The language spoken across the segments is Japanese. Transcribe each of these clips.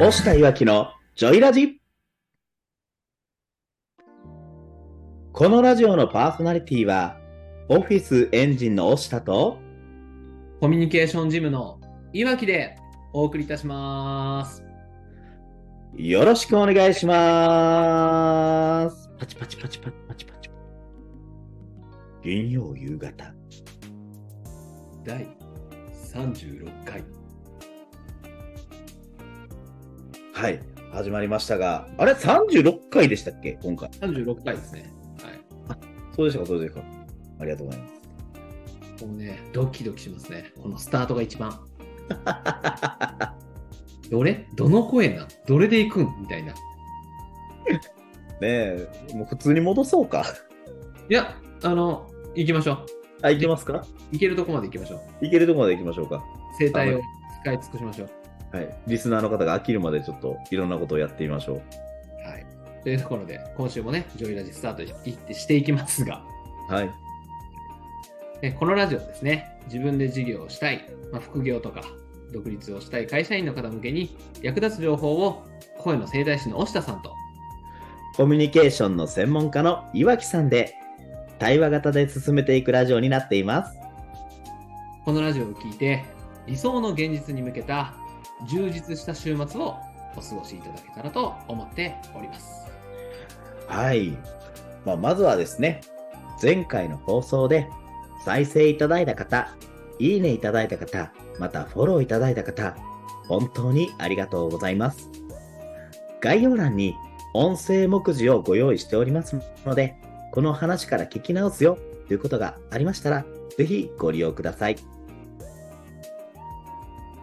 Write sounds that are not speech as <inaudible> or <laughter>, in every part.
押したいわきのジョイラジこのラジオのパーソナリティは、オフィスエンジンの押したと、コミュニケーションジムのいわきでお送りいたします。よろしくお願いします。パチパチパチパチパチパチ。金曜夕方。第36回。はい。始まりましたが、あれ ?36 回でしたっけ？今回。36回ですね。はい。そうでしたか？そうでしたか？ありがとうございます。もうね、ドキドキしますね。このスタートが一番。<laughs> どれどの声な？んどれで行くん？みたいな。<laughs> ねえ、もう普通に戻そうか。いや、あの、行きましょう。あ、いけますか？行けるとこまで行きましょう。いけるところまで行きましょうか。生態を使い尽くしましょう。はい。リスナーの方が飽きるまでちょっといろんなことをやってみましょう。はい。というところで、今週もね、ジョイラジスタートいってしていきますが、はい。ねこのラジオですね、自分で事業をしたい、まあ、副業とか独立をしたい会社員の方向けに役立つ情報を声の整体師の押下さんとコミュニケーションの専門家の岩木さんで対話型で進めていくラジオになっています。このラジオを聞いて理想の現実に向けた充実した週末をお過ごしいただけたらと思っております。はい。まあ、まずはですね、前回の放送で再生いただいた方、いいねいただいた方、またフォローいただいた方、本当にありがとうございます。概要欄に音声目次をご用意しておりますので、この話から聞き直すよということがありましたら、ぜひご利用ください。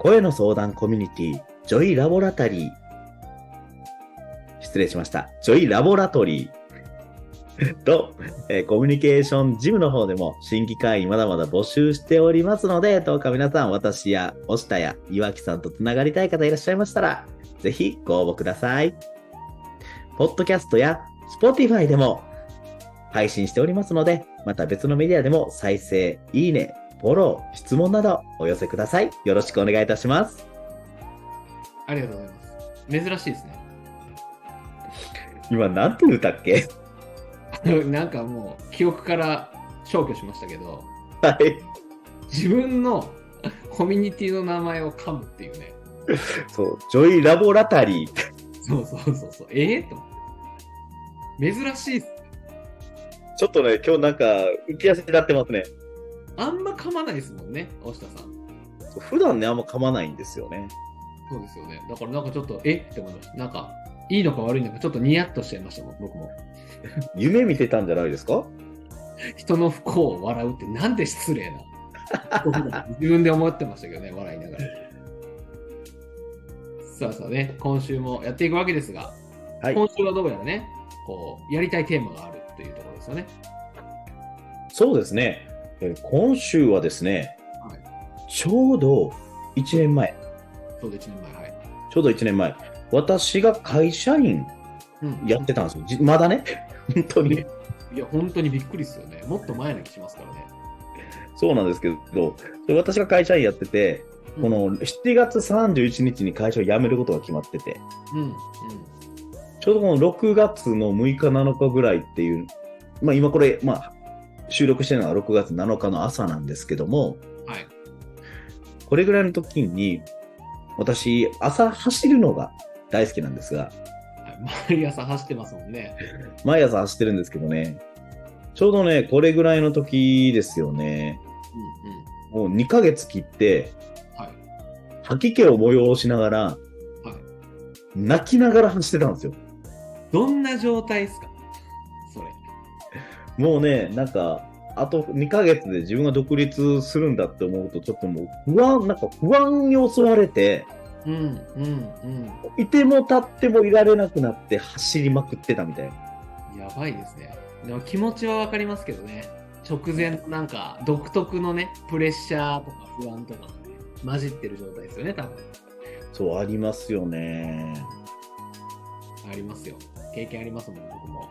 声の相談コミュニティ、ジョイラボラタリー。失礼しました。ジョイラボラトリー。<laughs> と、えーコミュニケーションジムの方でも新規会員まだまだ募集しておりますので、どうか皆さん私や押田や岩木さんとつながりたい方いらっしゃいましたら、ぜひご応募ください。ポッドキャストや Spotify でも配信しておりますので、また別のメディアでも再生、いいね、フォロー、質問などお寄せください。よろしくお願いいたします。ありがとうございます。珍しいですね。今なんて言っけ？<laughs> なんかもう記憶から消去しましたけど、はい。自分の <laughs> コミュニティの名前を噛むっていうね。そう、ジョイラボラタリー。そうそうそうそう。ええと思って。珍しいっす。ちょっとね、今日なんか浮き足立ってますね。あんま噛まないですもんね、大下さん。普段ね、あんま噛まないんですよね。そうですよね。だからなんかちょっと、え？って思いました。なんか、いいのか悪いのか、ちょっとニヤッとしちゃいましたもん、僕も。<laughs> 夢見てたんじゃないですか？人の不幸を笑うってなんで失礼な。<laughs> 自分で思ってましたけどね、笑いながら。さあさあね、今週もやっていくわけですが、はい。今週はどうやらね、こう、やりたいテーマがあるというところですよね。そうですね。えー今週はですね、はいちょうど1年前、ちょうど1年前、はい。ちょうど1年前、私が会社員うんやってたんですよ。じまだね、<laughs> 本当に。いや、本当にびっくりですよね。もっと前な気しますからね。そうなんですけど、で私が会社員やってて、この7月31日に会社を辞めることが決まってて、うん、うん。ちょうどこの6月の6日、7日ぐらいっていう、まあ今これ、まあ収録してるのは6月7日の朝なんですけども、はい。これぐらいの時に、私、朝走るのが大好きなんですが、はい毎朝走ってますもんね。毎朝走ってるんですけどね、ちょうどね、これぐらいの時ですよね、うん、うん。もう2ヶ月切って、はい。吐き気を催しながら、はい。泣きながら走ってたんですよ。どんな状態ですか？もうね、なんか、あと2ヶ月で自分が独立するんだって思うと、ちょっともう不安、なんか不安に襲われて、うん、うん、うん。いても立ってもいられなくなって走りまくってたみたいな。やばいですね。でも気持ちはわかりますけどね。直前のなんか独特のね、プレッシャーとか不安とかがね、混じってる状態ですよね、多分。そう、ありますよね。ありますよ。経験ありますもん、僕も。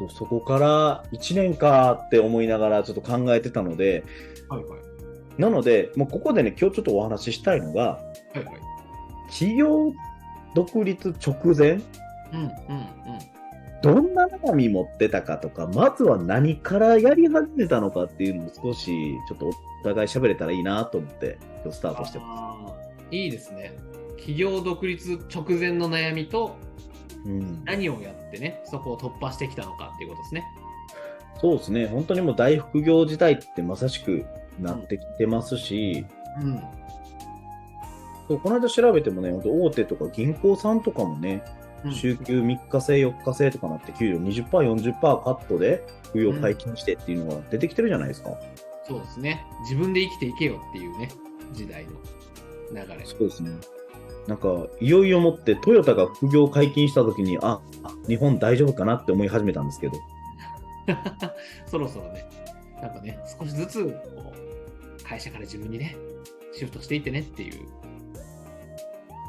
そう、そこから1年かって思いながらちょっと考えてたので、はいはい。なので、もうここでね、今日ちょっとお話ししたいのが、はいはい。起業っ独立直前、うんうんどんな悩み持ってたかとか、まずは何からやり始めたのかっていうのを少し、ちょっとお互い喋れたらいいなと思って、今日スタートしてまあーいいですね。企業独立直前の悩みとす。うん、何をやってね、そこを突破してきたのかっていうことですね。そうですね、本当にもう大副業時代ってまさしくなってきてますし、うん。そうこの間調べてもね、大手とか銀行さんとかもね、うん週休3日制、4日制とかなって、給料20%、40%カットで、副業解禁してっていうのが出てきてるじゃないですか。そうですね。自分で生きていけよっていうね、時代の流れ。そうですね。なんか、いよいよもってトヨタが副業解禁したときに、あ、日本大丈夫かなって思い始めたんですけど、<laughs> そろそろね、なんかね、少しずつ会社から自分にね、シフトしていってねっていう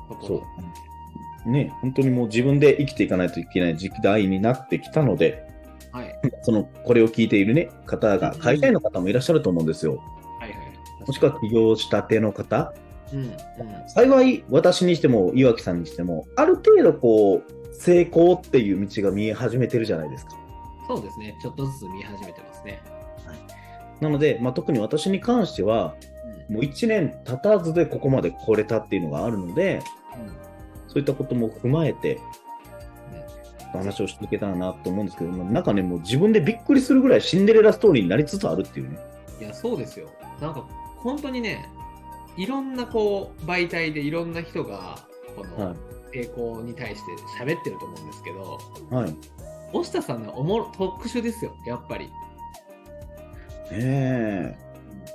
ところ。そう。ね、本当にもう自分で生きていかないといけない時代になってきたので、はい。<laughs> その、これを聞いているね、方が、会社員の方もいらっしゃると思うんですよ。はいはい。もしくは起業したての方。うんうん。幸い、私にしても、岩木さんにしても、ある程度こう、成功っていう道が見え始めてるじゃないですか。そうですね。ちょっとずつ見始めてますね。なので、まあ、特に私に関しては、もう1年経たずでここまで来れたっていうのがあるので、うん。うんそういったことも踏まえて、ね話をしていけたらなと思うんですけど、まあなんかね、もう自分でびっくりするぐらいシンデレラストーリーになりつつあるっていうね。いや、そうですよ。なんか、本当にね、いろんなこう、媒体でいろんな人が、こはの成功に対して喋ってると思うんですけど、い。はい。ね押下さんのおもろ特殊ですよ、やっぱり。え。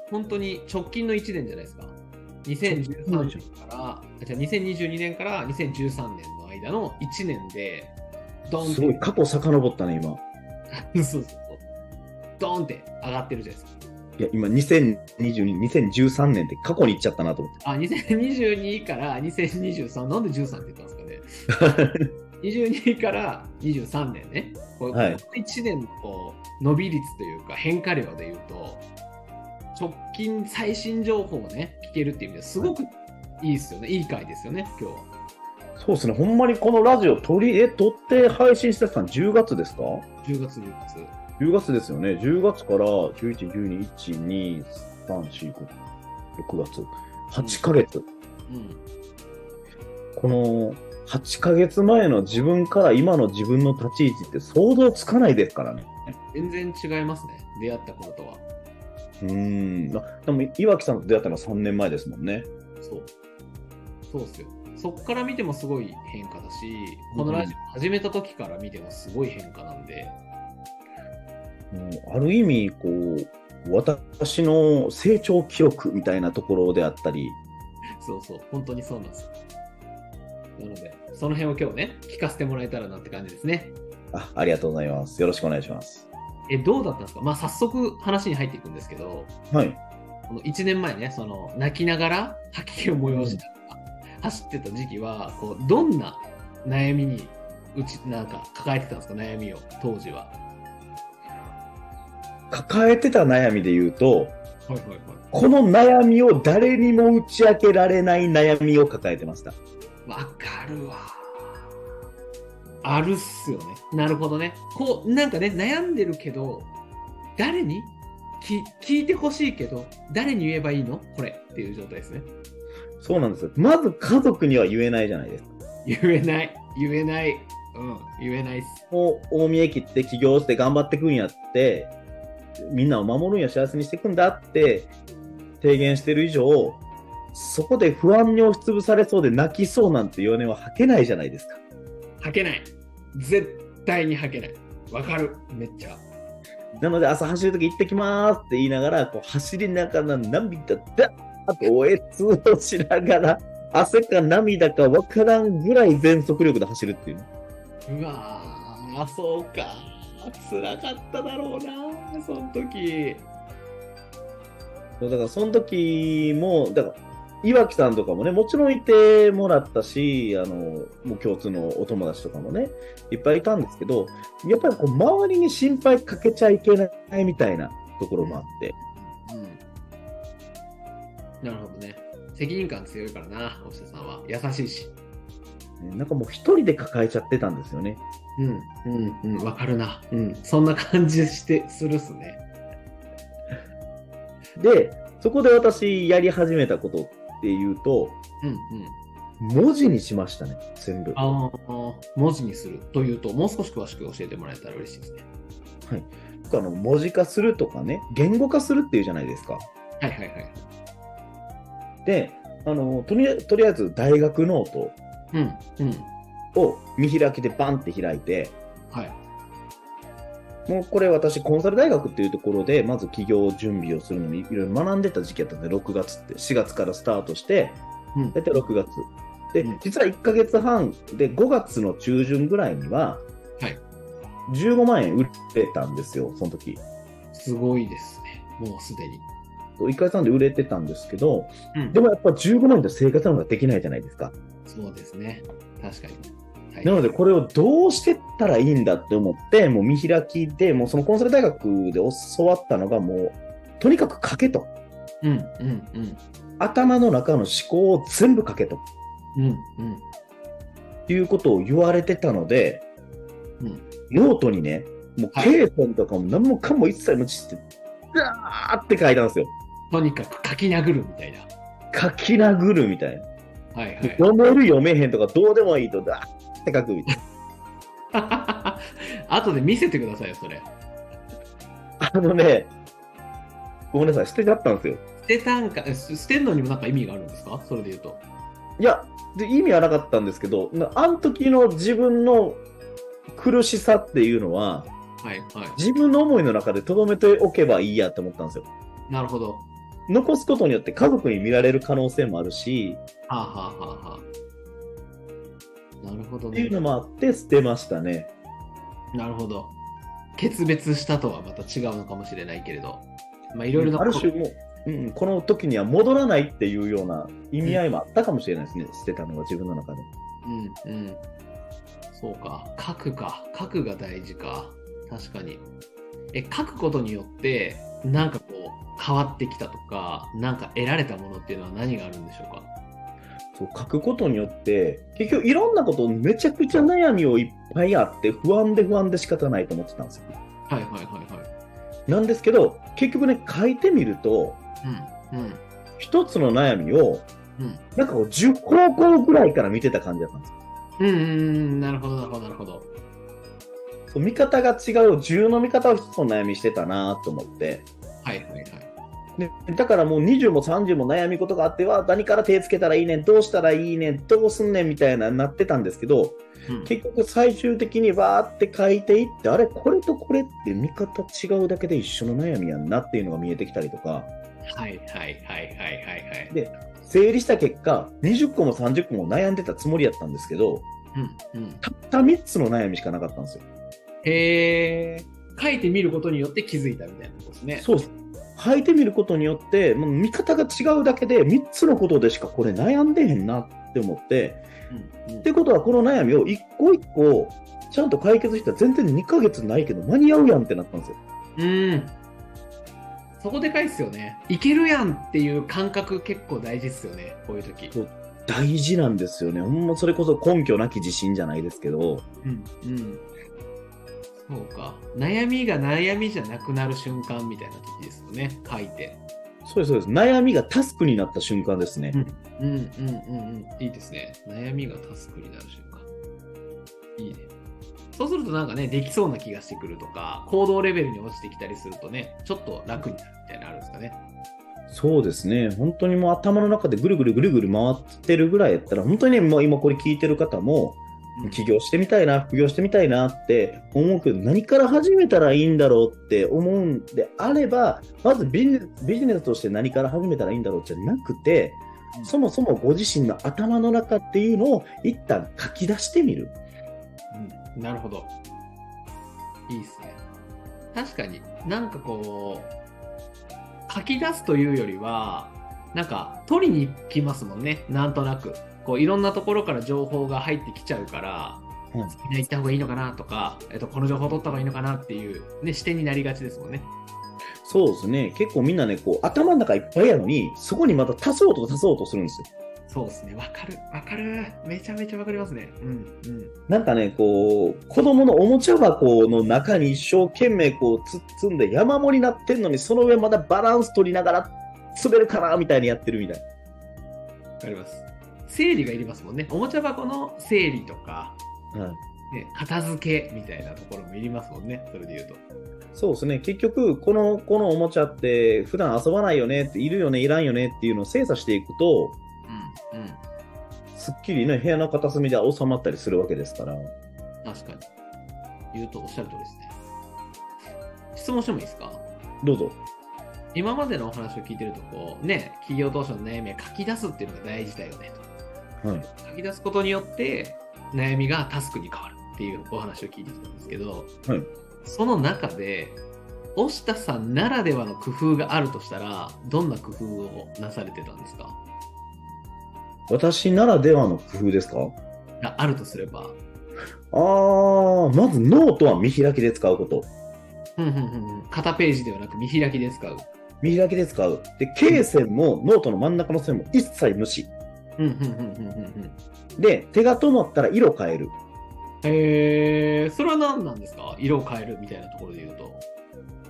本当に直近の1年じゃないですか。2013年から、あじゃあ2022年から2013年の間の1年で、ドンすごい、過去遡ったね、今。<laughs> そうそうそう。ドンって上がってるじゃないですか。いや、今、2022、2013年って過去に行っちゃったなと思って。あ、2022から2023、なんで13って言ったんですかね。<laughs> 22から23年ね。この1年のこう伸び率というか変化量でいうと、直近最新情報をね、聞けるっていう意味ですごくいいですよね。いい回ですよね、今日は。そうですね、ほんまにこのラジオ取り、え、撮って配信してたの10月ですか？10月10月。10月ですよね。10月から11、12、1、2、3、4、5、6月。8ヶ月。うん。この8ヶ月前の自分から今の自分の立ち位置って想像つかないですからね。全然違いますね。出会った頃とは。うーん。あでも、岩木さんと出会ったのは3年前ですもんね。そう。そうっすよ。そっから見てもすごい変化だし、このラジオ始めた時から見てもすごい変化なんで、もうある意味、こう、私の成長記録みたいなところであったり、そうそう、本当にそうなんですよ。なので、その辺を今日ね、聞かせてもらえたらなって感じですね。あありがとうございます。よろしくお願いします。え、どうだったんですか？まあ、早速話に入っていくんですけど、はい。この1年前ね、その、泣きながら吐き気を催しながら走ってた時期は、こう、どんな悩みに、うち、なんか抱えてたんですか？悩みを、当時は。抱えてた悩みで言うと、はいはいはい。この悩みを誰にも打ち明けられない悩みを抱えてました。わかるわ。あるっすよね。なるほどね。こう、なんかね、悩んでるけど、誰に？き聞いてほしいけど、誰に言えばいいの？これっていう状態ですね。そうなんですよ。まず家族には言えないじゃないですか。言えない。言えない。うん。言えないっす。もう大見駅って起業して頑張ってくんやって、みんなを守るんや幸せにしていくんだって提言してる以上、そこで不安に押しつぶされそうで泣きそうなんて弱音は吐けないじゃないですか。吐けない。絶対に吐けない。わかる。めっちゃ。なので朝走るとき行ってきますって言いながら、こう走りながら涙だーっておえつをしながら、汗か涙か分からんぐらい全速力で走るっていうね。うわー、そうか。辛かっただろうな、その時。そうだからその時も、だから岩木さんとかもね、もちろんいてもらったし、あの、もう共通のお友達とかもね、いっぱいいたんですけど、やっぱりこう周りに心配かけちゃいけないみたいなところもあって、うん。なるほどね。責任感強いからな、大下さんは。優しいし。なんかもう一人で抱えちゃってたんですよね。うん、うん、うん、わかるな。うん、そんな感じして、するっすね。<laughs> で、そこで私やり始めたことっていうと、うん、うん。文字にしましたね、全部。ああ、文字にするというと、もう少し詳しく教えてもらえたら嬉しいですね。僕あの文字化するとかね、言語化するっていうじゃないですか。はいはいはい。で、あのとりあとりあえず大学ノートうん、うん。を見開きでバンって開いて、はい。もうこれ私コンサル大学っていうところで、まず起業準備をするのにいろいろ学んでた時期だったんで、6月って、4月からスタートして、うん大体6月。でうん、実は1ヶ月半で5月の中旬ぐらいには、はい15万円売れたんですよ、その時。すごいですね。もうすでに。1ヶ月半で売れてたんですけど、うんでもやっぱ15万円で生活なんかできないじゃないですか。そうですね。確かに。はい、なので、これをどうしてったらいいんだって思って、もう見開きで、もうそのコンサル大学で教わったのが、もう、とにかく書けと。うん、うん、うん。頭の中の思考を全部書けとうん、うん。いうことを言われてたので、うんノートにね、もうはい罫線とかも何もかも一切無視して、ダーって書いたんですよ。とにかく書き殴るみたいな。書き殴るみたいな。はいはい。読める読めへんとかどうでもいいと、ダーって書くみたいな。<laughs> 後で見せてくださいよ、それ。あのね、ごめんなさい、捨てちゃったんですよ。捨てたんか、え捨捨てんのにもなんか意味があるんですか？それで言うと。いや、で意味はなかったんですけど、なあの時の自分の苦しさっていうのは、はいはい。自分の思いの中で留めておけばいいやって思ったんですよ。なるほど。残すことによって家族に見られる可能性もあるし、はあ、はあはあはあ、なるほどねっていう。のもあって捨てましたね。なるほど。決別したとはまた違うのかもしれないけれど。まあいろいろなある種もう、うん、この時には戻らないっていうような意味合いもあったかもしれないですね、捨てたのが自分の中で。うんうん。そうか。書くか。書くが大事か。確かに。え、書くことによって、なんかこう、変わってきたとか、なんか得られたものっていうのは何があるんでしょうか？そう書くことによって、結局いろんなことめちゃくちゃ悩みをいっぱいあって、不安で不安で仕方ないと思ってたんですよ。はいはいはいはい。なんですけど、結局ね、書いてみると、うんうん一つの悩みを、うん。なんかこう10方向ぐらいから見てた感じだったんですよ。うんうんうん、なるほどなるほどなるほど。そう見方が違う、10の見方を一つの悩みしてたなと思って。はいはいはい。でだからもう20も30も悩み事があっては、何から手つけたらいいねん、どうしたらいいねん、どうすんねんみたいななってたんですけど、うん結局最終的にわーって書いていって、あれ、これとこれって見方違うだけで一緒の悩みやんなっていうのが見えてきたりとか、はいはいはいはいはいはい。で整理した結果、20個も30個も悩んでたつもりやったんですけど、うんうん。たった3つの悩みしかなかったんですよ。へえ。書いてみることによって気づいたみたいなことですね。そうです。書いてみることによって、もう見方が違うだけで3つのことでしかこれ悩んでへんなって思って、うんうんってことはこの悩みを一個一個ちゃんと解決したら全然2ヶ月ないけど間に合うやんってなったんですよ。うん。そこでかいっすよね。いけるやんっていう感覚結構大事っすよね。こういう時。大事なんですよね。ほんまそれこそ根拠なき自信じゃないですけど、うん。うん。そうか。悩みが悩みじゃなくなる瞬間みたいな時ですよね。書いて。そうです、そうです。悩みがタスクになった瞬間ですね。うんうんうんうん。いいですね。悩みがタスクになる瞬間。いいね。そうするとなんかね、できそうな気がしてくるとか、行動レベルに落ちてきたりするとね、ちょっと楽になるみたいなのあるんですかね。そうですね。本当にもう頭の中でぐるぐるぐるぐる回ってるぐらいやったら、本当にね、もう今これ聞いてる方も、起業してみたいな、副業してみたいなって思うけど、何から始めたらいいんだろうって思うんであれば、まずビジネスビジネスとして何から始めたらいいんだろうじゃなくて、うんそもそもご自身の頭の中っていうのを一旦書き出してみる。うん、なるほど。いいですね。確かになんかこう、書き出すというよりは、なんか取りに行きますもんね、なんとなく。こういろんなところから情報が入ってきちゃうから、うんみんな行った方がいいのかなとか、えっと、この情報取った方がいいのかなっていう、ね、視点になりがちですもんね。そうですね。結構みんなね、こう頭の中いっぱいやのに、そこにまた足そうと足そうとするんですよ。そうですね。わかる。わかる。めちゃめちゃわかりますね。うん。うん。なんかね、こう、子供のおもちゃ箱の中に一生懸命こう、包んで山盛りになってんのに、その上まだバランス取りながら滑るかなみたいにやってるみたい。わかります。整理がいりますもんね。おもちゃ箱の整理とか、はい。ね、片付けみたいなところもいりますもんね。それで言うと。そうですね。結局、この、このおもちゃって、普段遊ばないよねって、いるよね、いらんよねっていうのを精査していくと、うん。うん。すっきりね、部屋の片隅で収まったりするわけですから。確かに。言うとおっしゃる通りですね。質問してもいいですか？どうぞ。今までのお話を聞いてると、こう、ね、企業当初の悩みは書き出すっていうのが大事だよねと。はい。書き出すことによって悩みがタスクに変わるっていうお話を聞いてきたんですけど、はいその中で押田さんならではの工夫があるとしたらどんな工夫をなされてたんですか？私ならではの工夫ですか？があるとすればあー、まずノートは見開きで使うこと。うんうんうんうん片ページではなく見開きで使う見開きで使う。で、罫線もノートの真ん中の線も一切無視。うんうんうんうんうんうん。で、手が止まったら色変える。へえそれは何なんですか？色を変えるみたいなところで言うと。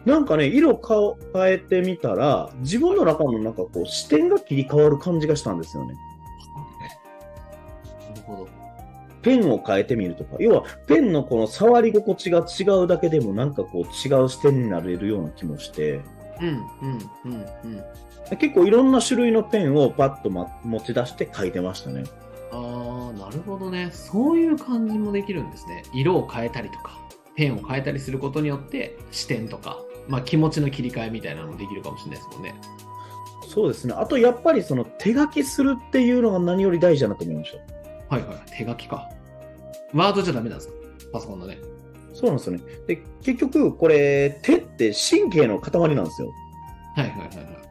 なんかね、色を変えてみたら、自分の中のなんかこう視点が切り替わる感じがしたんですよね。なるほど。ペンを変えてみるとか、要はペンのこの触り心地が違うだけでもなんかこう違う視点になれるような気もして、うんうんうんうん結構いろんな種類のペンをパッと、ま、持ち出して書いてましたね。ああ、なるほどね。そういう感じもできるんですね。色を変えたりとか、ペンを変えたりすることによって、視点とか、まあ、気持ちの切り替えみたいなのもできるかもしれないですもんね。そうですね。あとやっぱりその手書きするっていうのが何より大事だなと思いました。はいはい。手書きか。ワードじゃダメなんですか？パソコンのね。そうなんですよね。で、結局これ手って神経の塊なんですよ。はいはいはいはい。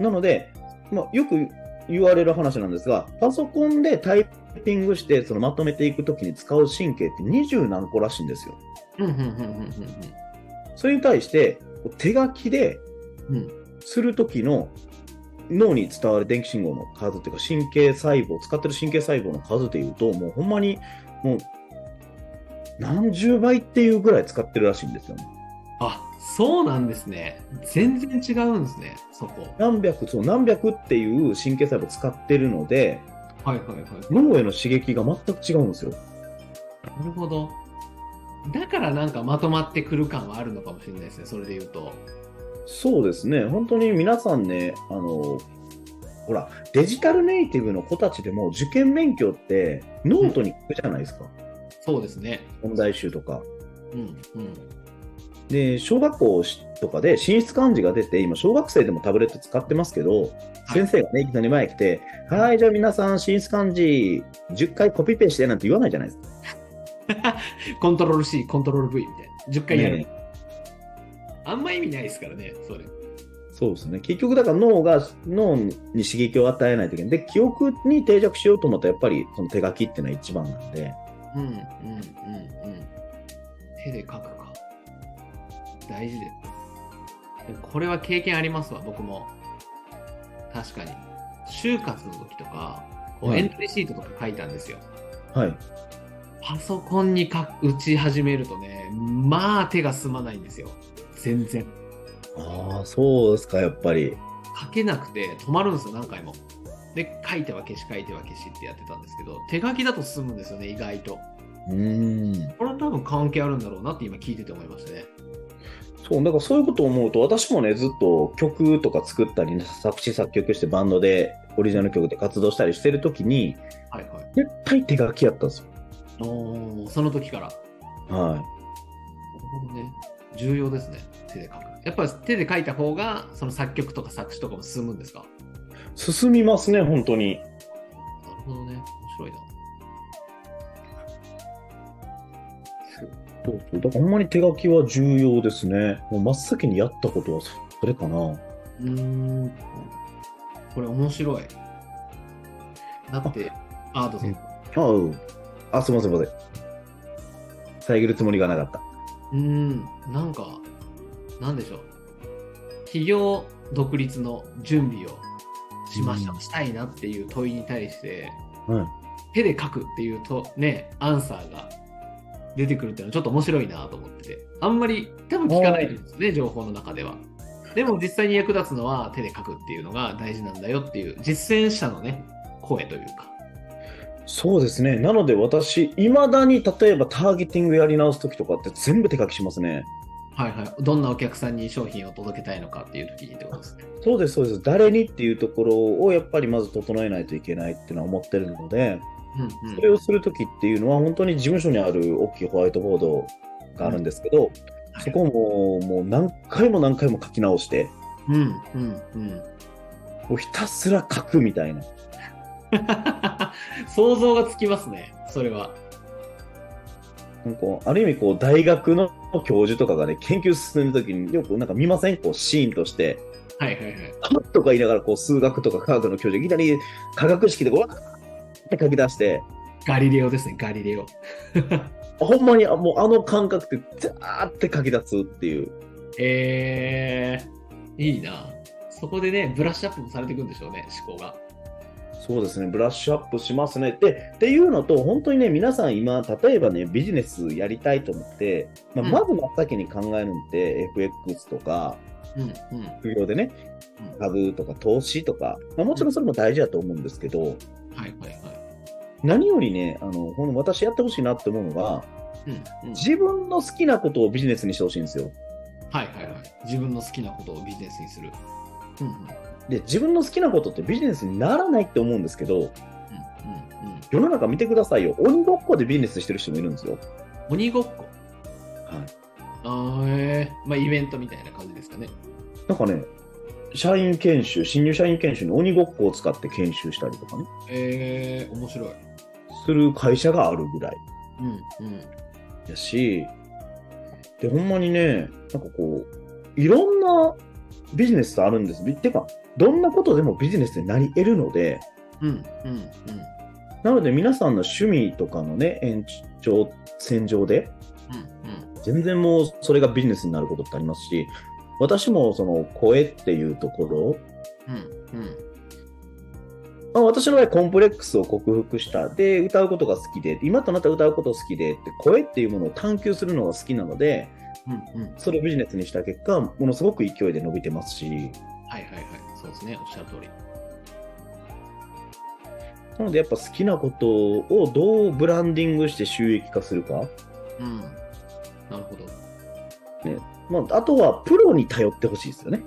なので、まあ、よく言われる話なんですが、パソコンでタイピングしてそのまとめていくときに使う神経って二十何個らしいんですよ。うんうんうんうんそれに対して、手書きで。するときの脳に伝わる電気信号の数っていうか、神経細胞、使ってる神経細胞の数でいうと、もうほんまに、もう、何十倍っていうぐらい使ってるらしいんですよね。あ、そうなんですね。全然違うんですね、そこ。何百、そう、何百っていう神経細胞使ってるので、はいはいはい。脳への刺激が全く違うんですよ。なるほど。だからなんかまとまってくる感はあるのかもしれないですね、それで言うと。そうですね、本当に皆さんね、あの、ほら、デジタルネイティブの子たちでも受験勉強ってノートに書くじゃないですか。そうですね。問題集とか。うんうん。で、小学校とかで新出漢字が出て、今、小学生でもタブレット使ってますけど、先生がね、いきなり前に来て、はい、じゃあ皆さん、進出漢字10回コピペしてなんて言わないじゃないですか。<laughs> コントロール C、コントロール V みたいな。10回やる。ねあんま意味ないですからね、それ。そうですね。結局、だから脳が、脳に刺激を与えないといけない。で、記憶に定着しようと思ったら、やっぱりその手書きっていうのは一番なんで、うんうんうんうん。手で書くか。大事です。これは経験ありますわ、僕も。確かに。就活の時とか、こうはいエントリーシートとか書いたんですよ。はい。パソコンにか打ち始めるとね、まあ手が進まないんですよ。全然。ああ、そうですか、やっぱり。書けなくて止まるんですよ、何回も。で、書いては消し、書いては消しってやってたんですけど、手書きだと進むんですよね、意外と。うーん。これは多分関係あるんだろうなって今聞いてて思いましたね。そう、だからそういうことを思うと、私もね、ずっと曲とか作ったり、作詞作曲してバンドで、オリジナル曲で活動したりしてるときに、はいはい。絶対手書きやったんですよ。おーその時から。なはるほどね。重要ですね、手で書く。やっぱり手で書いた方が、その作曲とか作詞とかも進むんですか？い。進みますね、本当に。なるほどね。面白いな。そうそう。だからほんまに手書きは重要ですね。もう真っ先にやったことはそれかな。うーん。これ面白い。だって、あ、どうぞ。あうん。あ、すみません、すみません。遮るつもりがなかった。うーん、なんか、なんでしょう。企業独立の準備をしました、うんしたいなっていう問いに対して、うん手で書くっていうとねアンサーが出てくるっていうのはちょっと面白いなと思ってて。あんまり多分聞かないですね情報の中では。でも実際に役立つのは手で書くっていうのが大事なんだよっていう実践者のね声というか。そうですね。なので私、いまだに例えばターゲティングやり直すときとかって全部手書きしますね。はいはい。どんなお客さんに商品を届けたいのかっていう時にってことですね。そうです、そうです。誰にっていうところをやっぱりまず整えないといけないっていうのは思ってるので、うんうん。それをするときっていうのは本当に事務所にある大きいホワイトボードがあるんですけど、はい。そこももう何回も何回も書き直して、うんうんうん。もうひたすら書くみたいな。<laughs> 想像がつきますねそれは。なんかある意味こう大学の教授とかがね、研究進めるときによくなんか見ません？こうシーンとして。はいはいはい。とか言いながらこう数学とか科学の教授いきなり化学式でわーって書き出して、ガリレオですねガリレオ。<laughs> ほんまにあもうあの感覚でザーって書き出すっていう。えー、いいな。そこでねブラッシュアップもされていくんでしょうね思考が。そうですね、ブラッシュアップしますね。で、っていうのと、本当にね、皆さん今、例えばね、ビジネスやりたいと思って、まあ、うん。まず真っ先に考えるのって、FX とか、うんうん。副業でね、うん。株とか投資とか、まあ、もちろんそれも大事だと思うんですけど、はいはいはい何よりね、あの、ほんと私やってほしいなって思うのが、うんうん。自分の好きなことをビジネスにしてほしいんですよ。はいはいはい。自分の好きなことをビジネスにする。うんうん。で、自分の好きなことってビジネスにならないって思うんですけど、うんうんうん。世の中見てくださいよ。鬼ごっこでビジネスしてる人もいるんですよ。鬼ごっこ？はい。あーえー、まあイベントみたいな感じですかね。なんかね、社員研修、新入社員研修に鬼ごっこを使って研修したりとかね、えー、面白いする会社があるぐらい。うんうん。やし、で、ほんまにね、なんかこう、いろんなビジネスあるんです。びてか、どんなことでもビジネスになり得るので、うんうんうん。なので皆さんの趣味とかのね、延長線上で、うん。全然もうそれがビジネスになることってありますし、私もその声っていうところ、うんうんまあ、私の場合コンプレックスを克服した。で、歌うことが好きで、今となったら歌うこと好きでって、声っていうものを探求するのが好きなので、うんうんそれをビジネスにした結果、ものすごく勢いで伸びてますし、はいはいはいそうですねおっしゃる通りなのでやっぱ好きなことをどうブランディングして収益化するか。うんなるほどまあ、あとはプロに頼ってほしいですよね。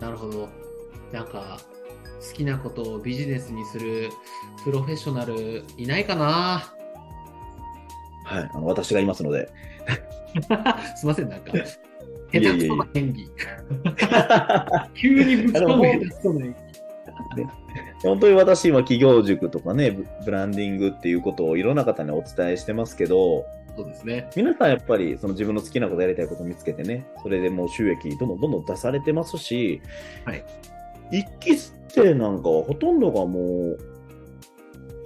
なるほど。なんか、好きなことをビジネスにするプロフェッショナルいないかな？はい。あの私がいますので。<laughs> すいません、なんか、い下手くそな演技。<laughs> 急にぶち込む下手くそな演技。本当に私今企業塾とかね、ブブランディングっていうことをいろんな方にお伝えしてますけど、そうですね。皆さんやっぱりその自分の好きなことやりたいことを見つけてね、それでもう収益どんどんどんどん出されてますし、はい一期生なんかはほとんどがもう、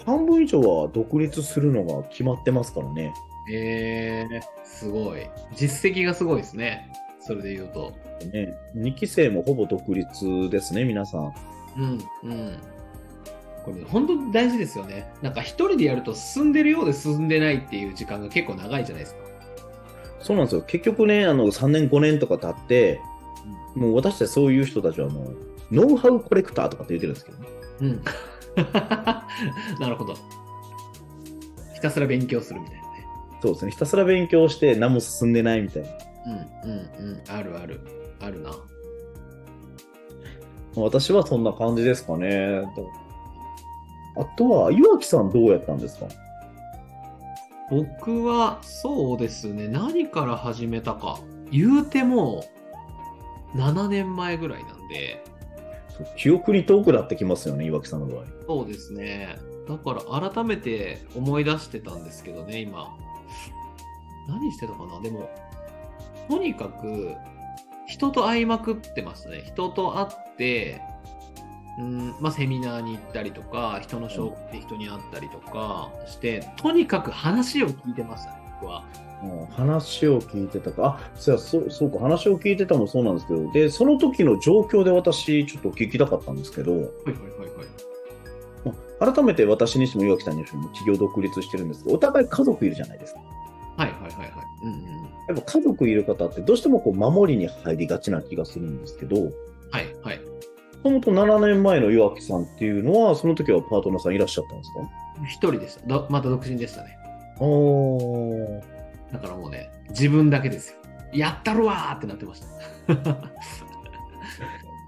半分以上は独立するのが決まってますからね。えー、すごい。実績がすごいですね。それで言うと。ね2期生もほぼ独立ですね、皆さん。うん、うん。これ、本当に大事ですよね。なんか一人でやると進んでるようで進んでないっていう時間が結構長いじゃないですか。そうなんですよ。結局ね、あの3年、5年とか経って、もう私たちそういう人たちはもう、ノウハウコレクターとかって言ってるんですけどね。うん。<laughs> なるほど。ひたすら勉強するみたいなね。そうですね。ひたすら勉強して何も進んでないみたいな。うんうんうん。あるある。あるな。私はそんな感じですかね。あとは、岩木さんどうやったんですか？僕はそうですね。何から始めたか。言うても7年前ぐらいなんで。そう記憶に遠くなってきますよね、岩木さんの場合。そうですね。だから改めて思い出してたんですけどね、今。何してたかな？でも、とにかく、人と会いまくってましたね。人と会って、うんまあ、セミナーに行ったりとか、人の紹介で人に会ったりとかして、とにかく話を聞いてましたね、僕は。うん話を聞いてたか。あ、そうやそうそうか、話を聞いてたもそうなんですけど、で、その時の状況で私、ちょっと聞きたかったんですけど、はいはいはいはい。改めて私にしても岩木さんにしても企業独立してるんですけど、お互い家族いるじゃないですか。はいはいはいはい。うんうん。やっぱ家族いる方ってどうしてもこう守りに入りがちな気がするんですけど、はいはい。もともと7年前の岩木さんっていうのは、その時はパートナーさんいらっしゃったんですか？一人でした。どまた独身でしたね。あーだからもうね、自分だけですよ。やったるわーってなってました。<laughs>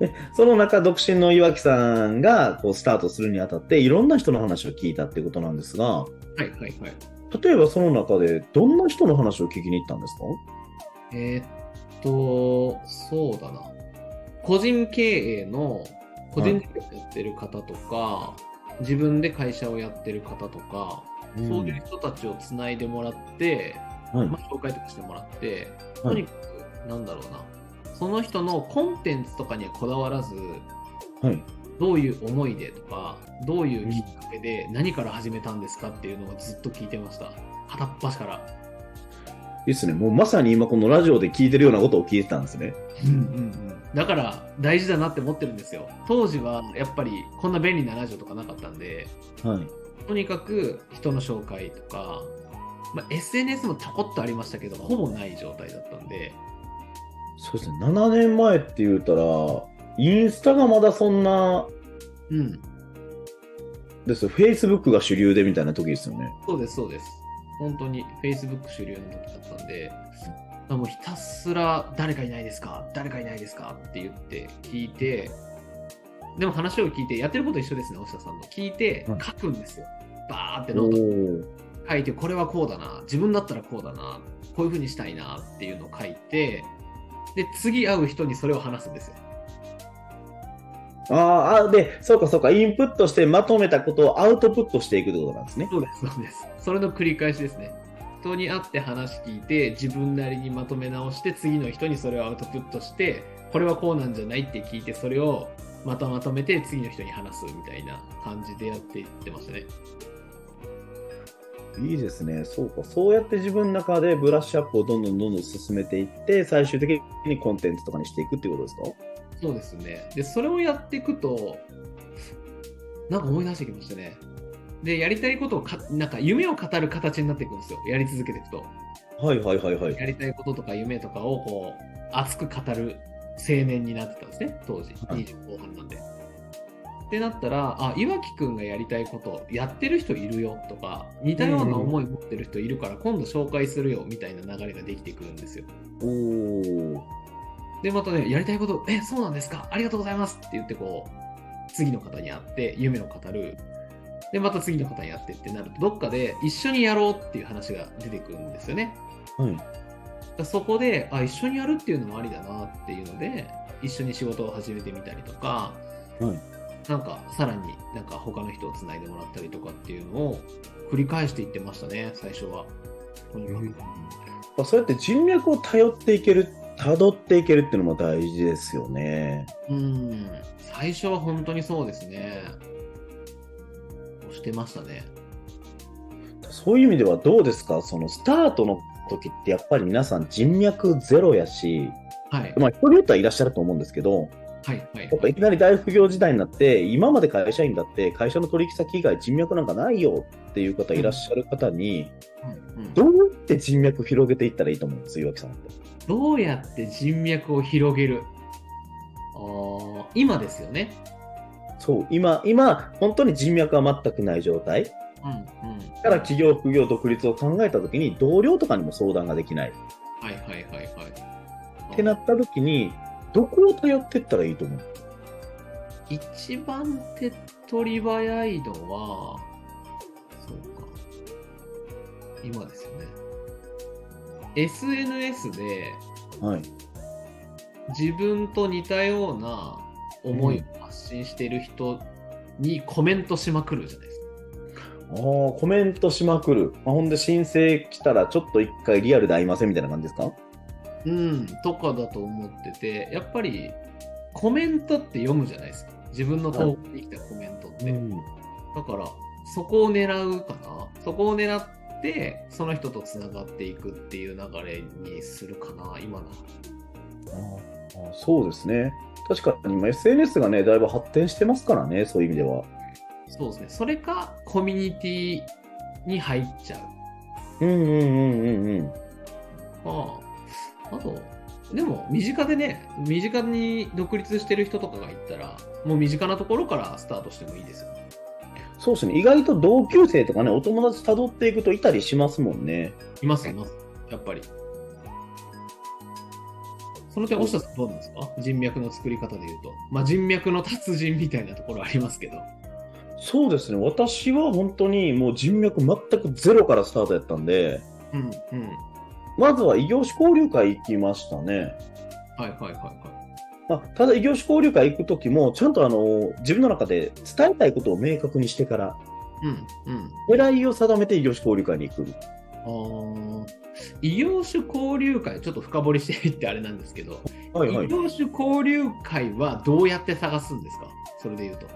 でその中、独身の岩木さんがこうスタートするにあたって、いろんな人の話を聞いたってことなんですが、はいはいはい。例えばその中で、どんな人の話を聞きに行ったんですか？えーっと、そうだな。個人経営の、個人事業やってる方とか、自分で会社をやってる方とか、そういう人たちをつないでもらって、はいまあ、紹介とかしてもらって、はいとにかく、なんだろうな、その人のコンテンツとかにはこだわらず、はい。どういう思いでとか、どういうきっかけで何から始めたんですかっていうのをずっと聞いてました。片っ端から。いいですね。もうまさに今このラジオで聞いてるようなことを聞いてたんですね。うんうんうんだから大事だなって思ってるんですよ。当時はやっぱりこんな便利なラジオとかなかったんで、はい。とにかく人の紹介とか、まあ、SNS もちょこっとありましたけど、ほぼない状態だったんで、そうですね。7年前って言うたら、インスタがまだそんなうん、ですよ。Facebook が主流でみたいな時ですよね。そうです、そうです。本当に Facebook 主流の時だったんで、もうひたすら誰かいないですか？誰かいないですか？って言って聞いて、でも話を聞いて、やってること一緒ですね、大下さんの。聞いてはい書くんですよ。バーっておノートー書いて、これはこうだな、自分だったらこうだな、こういうふうにしたいなっていうのを書いて、で、次会う人にそれを話すんですよ。あーあ、で、そうかそうか、インプットしてまとめたことをアウトプットしていくってことなんですね。そうです、そうです。それの繰り返しですね。人に会って話聞いて、自分なりにまとめ直して、次の人にそれをアウトプットして、これはこうなんじゃないって聞いて、それをまたまとめて、次の人に話すみたいな感じでやっていってましたね。いいですね。そうか。そうやって自分の中でブラッシュアップをどんどんどんどん進めていって、最終的にコンテンツとかにしていくっていうことですか？そうですね。で、それをやっていくと、なんか思い出してきましたね。で、やりたいことをか、なんか夢を語る形になっていくんですよ。やり続けていくと。はいはいはいはい。やりたいこととか夢とかをこう熱く語る青年になってたんですね、当時、はい20後半なんで。ってなったら、あ、岩木くんがやりたいこと、やってる人いるよとか、似たような思い持ってる人いるから、今度紹介するよみたいな流れができてくるんですよ。おーで、またね、やりたいこと、え、そうなんですか、ありがとうございますって言って、こう、次の方に会って、夢を語る。で、また次の方に会ってってなると、どっかで一緒にやろうっていう話が出てくるんですよね。はい。だからそこであ一緒にやるっていうのもありだなっていうので一緒に仕事を始めてみたりとか、はいなんかさらになんか他の人をつないでもらったりとかっていうのを繰り返していってましたね最初は。とにかくあそうやって人脈を頼っていける、辿っていけるっていうのも大事ですよね。うん最初は本当にそうですね。押してましたね。そういう意味ではどうですか？そのスタートの時ってやっぱり皆さん人脈ゼロやし、はい。まあ人によってはいらっしゃると思うんですけど、はい。はい。やっぱいきなり大副業時代になって、今まで会社員だって会社の取引先以外人脈なんかないよっていう方いらっしゃる方に、うんうんどうやって人脈広げていったらいいと思う？んです岩木さんって。どうやって人脈を広げる？あー今ですよね。そう、今、今、本当に人脈は全くない状態。うんうん。から企業、副業、独立を考えたときに、同僚とかにも相談ができない。はいはいはいはい。ってなったときに、どこを頼っていったらいいと思う？一番手っ取り早いのは、そうか。今ですよね。SNS ではい。自分と似たような思いを発信している人にコメントしまくるじゃないですか。ああ、コメントしまくる。まあ、ほんで申請来たら、ちょっと一回リアルで会いませんみたいな感じですか？うん、とかだと思ってて、やっぱりコメントって読むじゃないですか。自分の投稿に来たコメントって。ん。だから、そこを狙うかな。そこを狙って、その人とつながっていくっていう流れにするかな、今の。ああそうですね。確かに今 SNS がね、だいぶ発展してますからね、そういう意味では。そうですね。それか、コミュニティに入っちゃう。うんうんうんうんうん。まあ、あと、でも、身近でね、身近に独立してる人とかがいたら、もう身近なところからスタートしてもいいですよね。そうですね。意外と同級生とかね、お友達辿っていくといたりしますもんね。います、います。やっぱり。その点、押下さんどうなんですか？人脈の作り方でいうと。まあ、人脈の達人みたいなところありますけど。そうですね。私は本当にもう人脈全くゼロからスタートやったんで、うん、うん。まずは異業種交流会行きましたね。はいはいはいはまあ、ただ異業種交流会行くときも、ちゃんとあの、自分の中で伝えたいことを明確にしてから、い。うん、うん。狙いを定めて異業種交流会に行く。あー異業種交流会、ちょっと深掘りしていってあれなんですけど、はいはい異。業種交流会はどうやって探すんですか？それで言うと。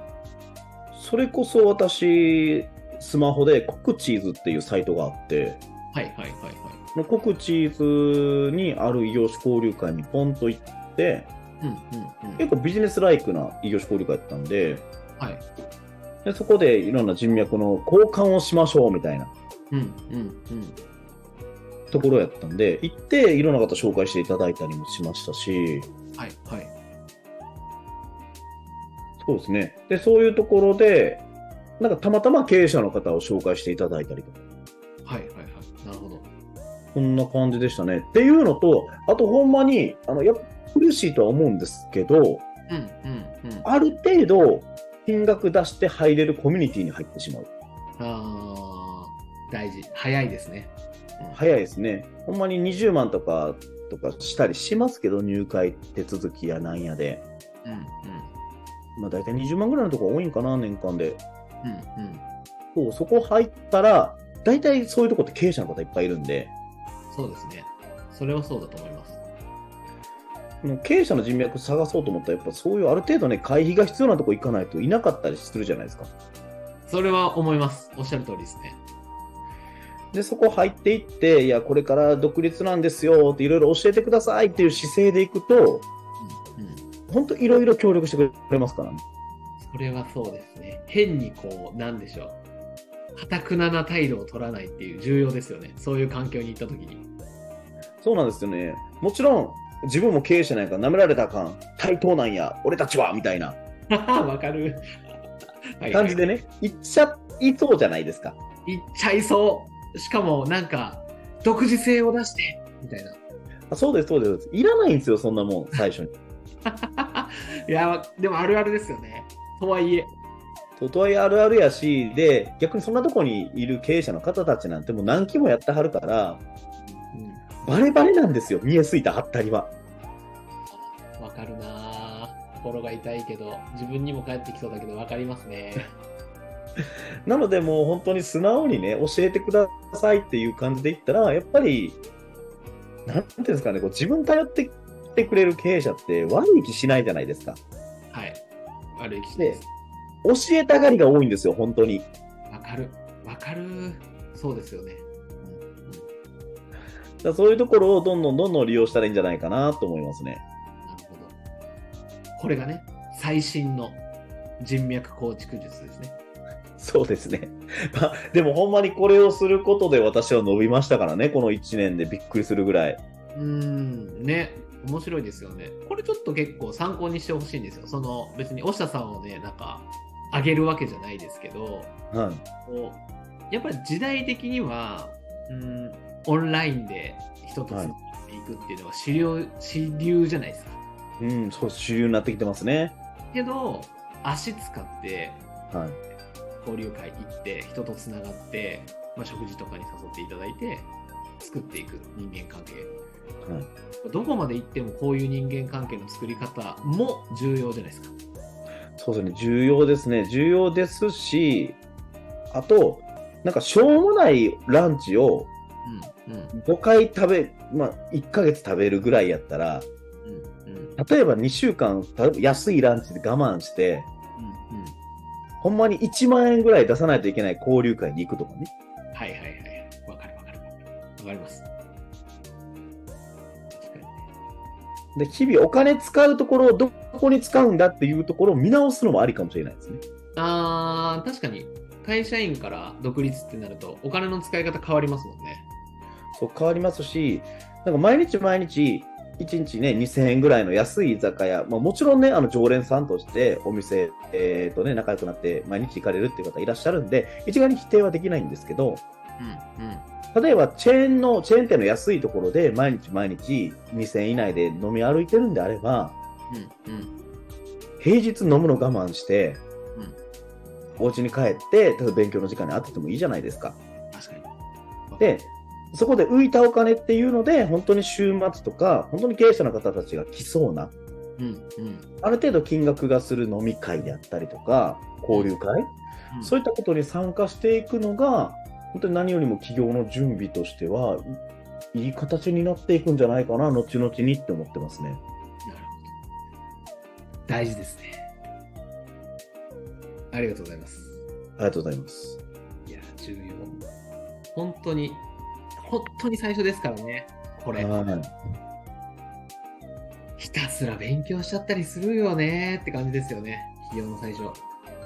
それこそ私、スマホでコクチーズっていうサイトがあって、はいはいはいはい。そのチーズにある異業種交流会にポンと行って、うんうんうん。結構ビジネスライクな異業種交流会だったんで、はい。でそこでいろんな人脈の交換をしましょうみたいなうんうんうん。ところやったんで、行っていろんな方紹介していただいたりもしましたし、はいはい。そうですね。で、そういうところで、なんかたまたま経営者の方を紹介していただいたりとか、こんな感じでしたね。っていうのと、あとほんまに、あの、やっぱ苦しいとは思うんですけど、うんうんうん。ある程度、金額出して入れるコミュニティに入ってしまう。あー大事。早いですね。早いですね。ほんまに20万とか、とかしたりしますけど、入会手続きやなんやで。うんうん。まあ大体20万ぐらいのところ多いんかな、年間で。うんうん。そう、そこ入ったら、大体そういうとこって経営者の方いっぱいいるんで、そうですね。それはそうだと思います。もう経営者の人脈探そうと思ったら、やっぱそういうある程度ね、会費が必要なとこ行かないといなかったりするじゃないですか。それは思います。おっしゃる通りですね。で、そこ入っていって、いや、これから独立なんですよっていろいろ教えてくださいっていう姿勢でいくと。本当いろいろ協力してくれますからね。それはそうですね。変にこう、なんでしょう。かたくなな態度を取らないっていう重要ですよね。そういう環境に行った時に。そうなんですよね。もちろん、自分も経営者なんやから舐められたかん。対等なんや、俺たちはみたいな <laughs> わかる。はい感じでね、言っちゃいそうじゃないですか。言っちゃいそう。しかも、なんか、独自性を出して、みたいな。あそうです、そうです。いらないんですよ、そんなもん、最初に。<laughs> いや、でもあるあるですよね。とはいえ。ととはいえあるあるやし、で、逆にそんなとこにいる経営者の方たちなんてもう何期もやってはるから、うんバレバレなんですよ、見えすいたはったりは。わかるなぁ心が痛いけど、自分にも返ってきそうだけど、わかりますね。<laughs> なのでもう本当に素直にね、教えてくださいっていう感じで言ったら、やっぱり、なんていうんですかね、こう自分頼ってきてくれる経営者って悪い気しないじゃないですか。はい。悪い気です。教えたがりが多いんですよ、本当に。わかる。わかる。そうですよね。だからそういうところをどんどんどんどん利用したらいいんじゃないかなと思いますね。なるほど。これがね、最新の人脈構築術ですね。<laughs> そうですね。<laughs> まあ、でもほんまにこれをすることで私は伸びましたからね、この1年でびっくりするぐらい。うーん、ね、面白いですよね。これちょっと結構参考にしてほしいんですよ。その別に、押下さんをね、なんか、あげるわけじゃないですけど、はい。こうやっぱり時代的には、うん、オンラインで人とつながっていくっていうのは主流,、主流じゃないですか。うん、そう、主流になってきてますね。けど、足使ってはい。交流会行って、人とつながって、まあ、食事とかに誘っていただいて、作っていく人間関係。はい、どこまで行ってもこういう人間関係の作り方も重要じゃないですか。そうですね、重要ですね。重要ですし、あと、なんかしょうもないランチをうん、うん、5回食べ、まあ、1ヶ月食べるぐらいやったら、例えば2週間、安いランチで我慢して、うん、うん。ほんまに1万円ぐらい出さないといけない交流会に行くとかね。はいはいはい。わかるわかる。わかります。で、日々お金使うところをどこに使うんだっていうところを見直すのもありかもしれないですね。あー、確かに、会社員から独立ってなると、お金の使い方変わりますもんね。そう変わりますし、なんか毎日毎日、1日ね、2000円ぐらいの安い居酒屋、まあ、もちろんね、あの常連さんとしてお店、えーとね、仲良くなって毎日行かれるっていう方いらっしゃるんで、一概に否定はできないんですけど、うん、うん。例えばチェーンの、チェーン店の安いところで毎日毎日2000円以内で飲み歩いてるんであれば、うん、うん。平日飲むの我慢して、お家に帰って、例えば勉強の時間に当ててもいいじゃないですか。確かに。で、そこで浮いたお金っていうので、本当に週末とか、本当に経営者の方たちが来そうな、うん、うん。ある程度金額がする飲み会であったりとか、交流会、うんそういったことに参加していくのが、本当に何よりも企業の準備としては、いい形になっていくんじゃないかな、後々にって思ってますね。大事ですね。ありがとうございます。ありがとうございます。いや、重要。本当に、本当に最初ですからね、これ。はい。ひたすら勉強しちゃったりするよねって感じですよね、企業の最初。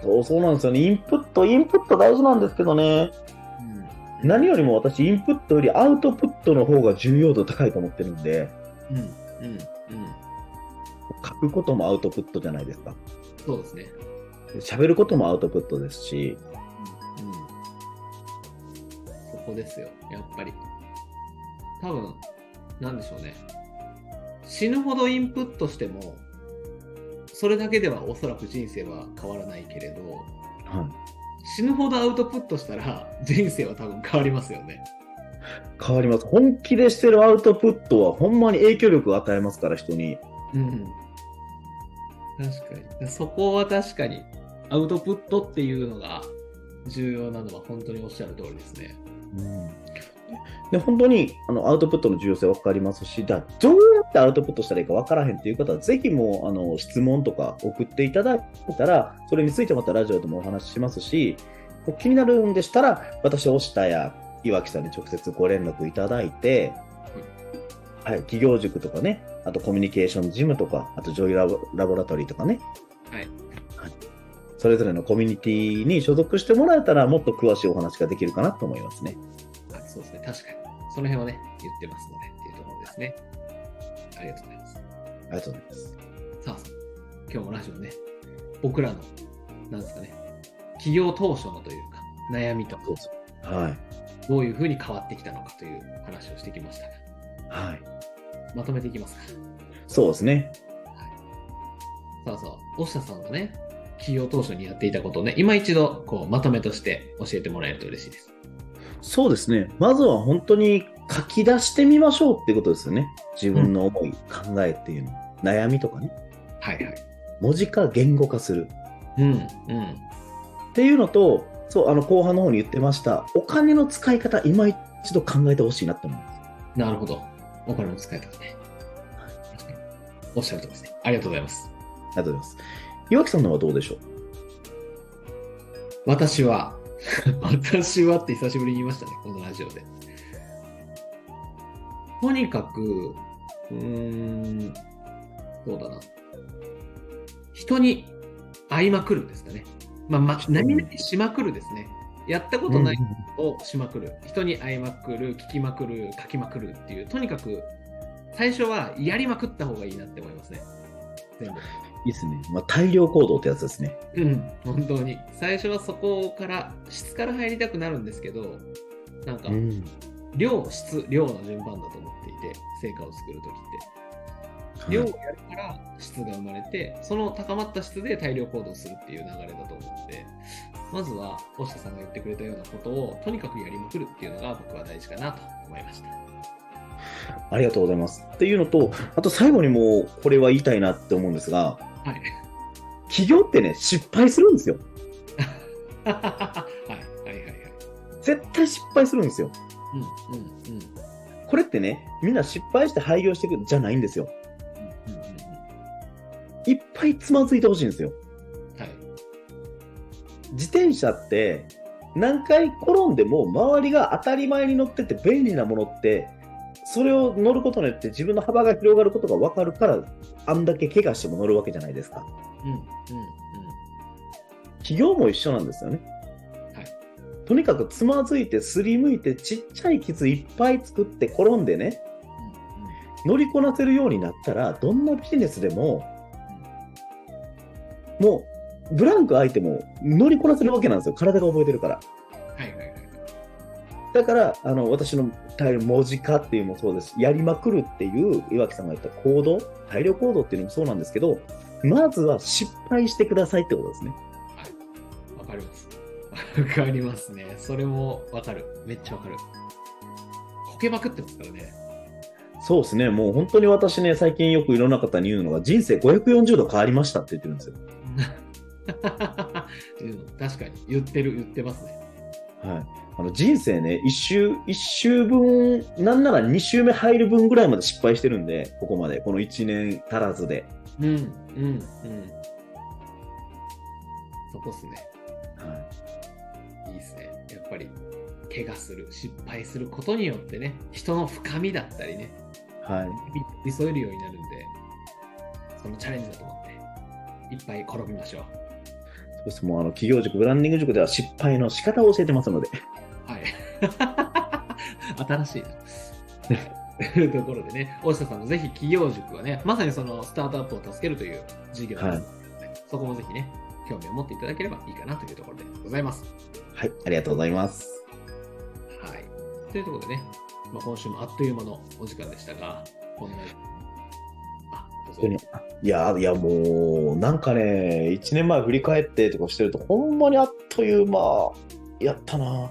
そうそうなんですよね。インプット、インプット大事なんですけどね。うん。何よりも私、インプットよりアウトプットの方が重要度高いと思ってるんで、うん、うん、うん。書くこともアウトプットじゃないですか。そうですね。喋ることもアウトプットですし、うん。そこですよ、やっぱり。多分、なんでしょうね。死ぬほどインプットしても、それだけではおそらく人生は変わらないけれど、はい、死ぬほどアウトプットしたら人生は多分変わりますよね。変わります。本気でしてるアウトプットはほんまに影響力を与えますから、人に。うん。確かに。そこは確かに、アウトプットっていうのが重要なのは本当におっしゃる通りですね。で本当にあのアウトプットの重要性分かりますし、だどうやってアウトプットしたらいいか分からへんという方は、ぜひもうあの質問とか送っていただいたら、それについてまたラジオでもお話ししますし、気になるんでしたら、私、押下や岩木さんに直接ご連絡いただいて、はい、企業塾とかね、あとコミュニケーションジムとか、あとジョイラボラボラトリーとかね、はい。それぞれのコミュニティに所属してもらえたら、もっと詳しいお話ができるかなと思いますね。あそうですね。確かに。その辺はね、言ってますのでっていうところですね。ありがとうございます。ありがとうございます。さあ今日もラジオね、僕らの、なんですかね、企業当初のというか、悩みと。はい。どういうふうに変わってきたのかという話をしてきましたが、はい。まとめていきますか。そうですね。さあさあ、押下さんがね、企業当初にやっていたことをね、今一度、こう、まとめとして教えてもらえると嬉しいです。そうですね。まずは本当に書き出してみましょうっていうことですよね。自分の思い、考えっていうの。悩みとかね。はいはい。文字化、言語化する。うん、うん。っていうのと、そう、あの、後半の方に言ってました。お金の使い方、今一度考えてほしいなって思います。なるほど。お金の使い方ね。おっしゃるとりですね。ありがとうございます。ありがとうございます。岩木さんのはどうでしょう？私は、<laughs> 私はって久しぶりに言いましたね、このラジオで。とにかく、うーん、そうだな。人に会いまくるですかね。まあ、ま、何々しまくるですね。やったことないをしまくる。人に会いまくる、聞きまくる、書きまくるっていう、とにかく、最初はやりまくった方がいいなって思いますね。全部。いいですね。まあ、大量行動ってやつですね。うん、本当に。最初はそこから、質から入りたくなるんですけど、なんか、ん。量、質、量の順番だと思っていて、成果を作るときって。量をやるから質が生まれて、その高まった質で大量行動するっていう流れだと思って、まずは、大下さんが言ってくれたようなことを、とにかくやりまくるっていうのが僕は大事かなと思いました。ありがとうございます。っていうのと、あと最後にもう、これは言いたいなって思うんですが、はい。企業ってね、失敗するんですよ。<laughs> はい、はい、はい、はい。絶対失敗するんですよ。うん、うん、うん。これってね、みんな失敗して廃業していくじゃないんですよ。うん、うん、うん。いっぱいつまずいてほしいんですよ。はい。自転車って、何回転んでも周りが当たり前に乗ってて便利なものって、それを乗ることによって自分の幅が広がることが分かるから、あんだけ怪我しても乗るわけじゃないですか。うん、うん、うん。企業も一緒なんですよね。はいとにかくつまずいて、すりむいて、ちっちゃい傷いっぱい作って転んでね、乗りこなせるようになったら、どんなビジネスでも、もう、ブランク空いても乗りこなせるわけなんですよ。体が覚えてるから。はいはいはい。だから、あの、私の大文字化っていうのもそうです。やりまくるっていう、岩木さんが言った行動、大量行動っていうのもそうなんですけど、まずは失敗してくださいってことですね。わかります。わかりますね。それもわかる。めっちゃわかる。こけまくってますからね。そうですね。もう本当に私ね、最近よくいろんな方に言うのが、人生540度変わりましたって言ってるんですよ。<laughs> <laughs> うん確かに。言ってる、言ってますね。はい。あの人生ね、一周、一周分、なんなら二周目入る分ぐらいまで失敗してるんで、ここまで、この1年足らずで。うん、うん、うん。そこっすね。はいいっすね。やっぱり、怪我する、失敗することによってね、人の深みだったりね、い。はい。見添えるようになるんで、そのチャレンジだと思って、いっぱい転びましょう。です。もうあの、企業塾、ブランディング塾では失敗の仕方を教えてますので。はい。<laughs> 新しいな。というところでね、大下さんのぜひ企業塾はね、まさにそのスタートアップを助けるという事業ですので、そこもぜひね、興味を持っていただければいいかなというところでございます。はい。ありがとうございます。はい。というところでね、まあ、今週もあっという間のお時間でしたが、こんな、いや、いや、もう、なんかね、1年前振り返ってとかしてると、ほんまにあっという間、やったな。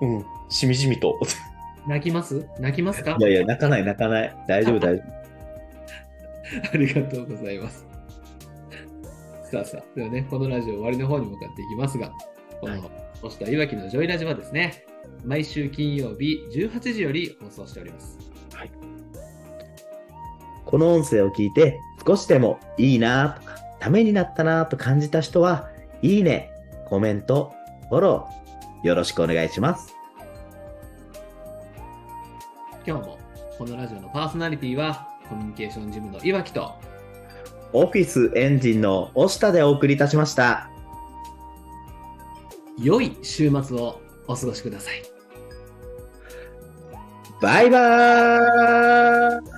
うん。しみじみと。泣きます？泣きますか？いやいや、泣かない、泣かない。大丈夫、<laughs> 大丈ありがとうございます。さあさあ、ではね、このラジオ終わりの方に向かっていきますが、こはいの、押したいわきのジョイラジはですね、毎週金曜日18時より放送しております。夫。この音声を聞いて、少しでもいいなとか、ためになったなと感じた人は、いいね、コメント、フォロー、よろしくお願いします。今日も、このラジオのパーソナリティは、コミュニケーションジムのいわきと、オフィスエンジンの押下でお送りいたしました。良い週末をお過ごしください。バイバーイ